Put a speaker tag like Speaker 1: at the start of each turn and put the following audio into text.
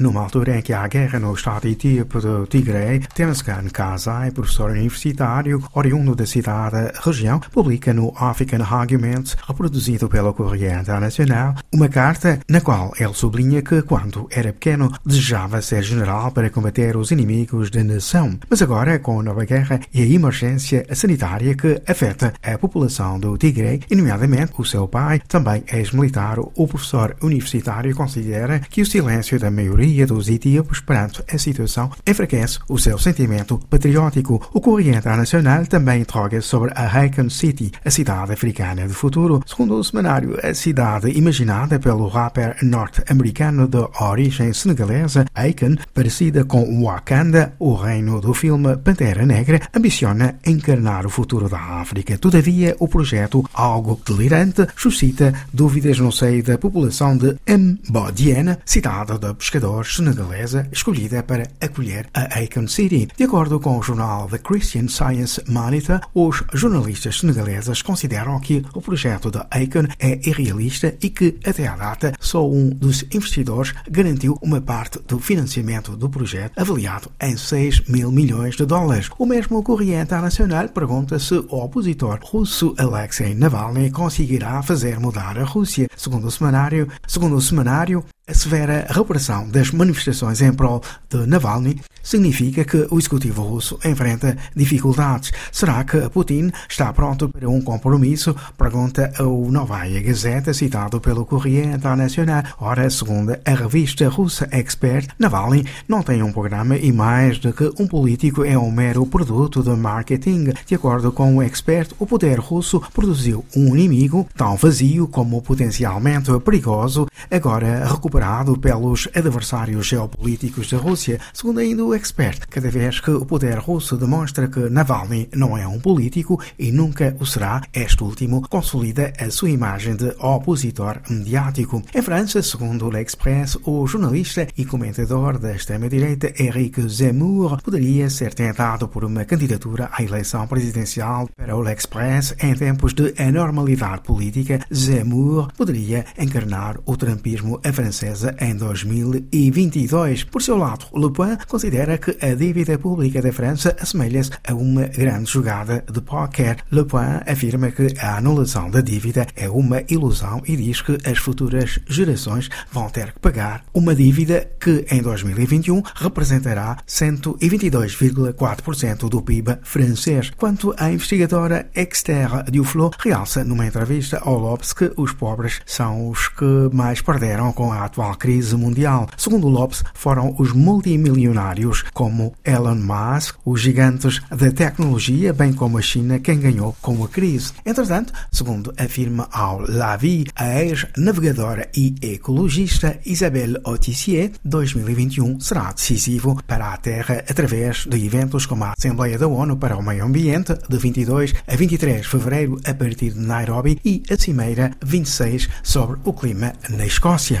Speaker 1: Numa altura em que há guerra no estado etíope do Tigre, Temescan Kazai, professor universitário oriundo da cidade-região, publica no African Arguments, reproduzido pela Correia Internacional, uma carta na qual ele sublinha que, quando era pequeno, desejava ser general para combater os inimigos da nação. Mas agora, com a nova guerra e a emergência sanitária que afeta a população do Tigre, e nomeadamente o seu pai, também ex-militar, o professor universitário considera que o silêncio da maioria maioria dos etíopes perante a situação enfraquece o seu sentimento patriótico. O Correio Internacional também interroga sobre a Haken City, a cidade africana do futuro. Segundo o semanário, a cidade imaginada pelo rapper norte-americano de origem senegalesa, Haken, parecida com Wakanda, o reino do filme Pantera Negra, ambiciona encarnar o futuro da África. Todavia, o projeto, algo delirante, suscita dúvidas no seio da população de Mbodiene, cidade de pescadores senegalesa escolhida para acolher a Icon City. De acordo com o jornal The Christian Science Monitor, os jornalistas senegaleses consideram que o projeto da Icon é irrealista e que, até à data, só um dos investidores garantiu uma parte do financiamento do projeto, avaliado em 6 mil milhões de dólares. O mesmo Correio Internacional pergunta se o opositor russo Alexei Navalny conseguirá fazer mudar a Rússia. Segundo o semanário, segundo o semanário, a severa repressão das manifestações em prol de Navalny significa que o executivo russo enfrenta dificuldades. Será que Putin está pronto para um compromisso? Pergunta o Novaya Gazeta, citado pelo Correio Internacional. Ora, segundo a revista russa Expert, Navalny não tem um programa e mais do que um político é um mero produto de marketing. De acordo com o Expert, o poder russo produziu um inimigo tão vazio como potencialmente perigoso, agora recuperado pelos adversários geopolíticos da Rússia, segundo ainda o expert, cada vez que o poder russo demonstra que Navalny não é um político e nunca o será, este último consolida a sua imagem de opositor mediático. Em França, segundo o L'Express, o jornalista e comentador da extrema-direita Eric Zemmour poderia ser tentado por uma candidatura à eleição presidencial. Para o L'Express, em tempos de anormalidade política, Zemmour poderia encarnar o trumpismo a francês francesa em 2022. Por seu lado, Le Pen considera que a dívida pública da França assemelha-se a uma grande jogada de póquer. Le Pen afirma que a anulação da dívida é uma ilusão e diz que as futuras gerações vão ter que pagar uma dívida que em 2021 representará 122,4% do PIB francês. Quanto à investigadora Exter Duflo, realça numa entrevista ao Lopes que os pobres são os que mais perderam com a atual crise mundial. Segundo Lopes, foram os multimilionários como Elon Musk, os gigantes da tecnologia, bem como a China, quem ganhou com a crise. Entretanto, segundo afirma ao Lavi, a ex-navegadora e ecologista Isabelle Autissier, 2021 será decisivo para a Terra através de eventos como a Assembleia da ONU para o Meio Ambiente, de 22 a 23 de fevereiro, a partir de Nairobi, e a Cimeira 26 sobre o clima na Escócia.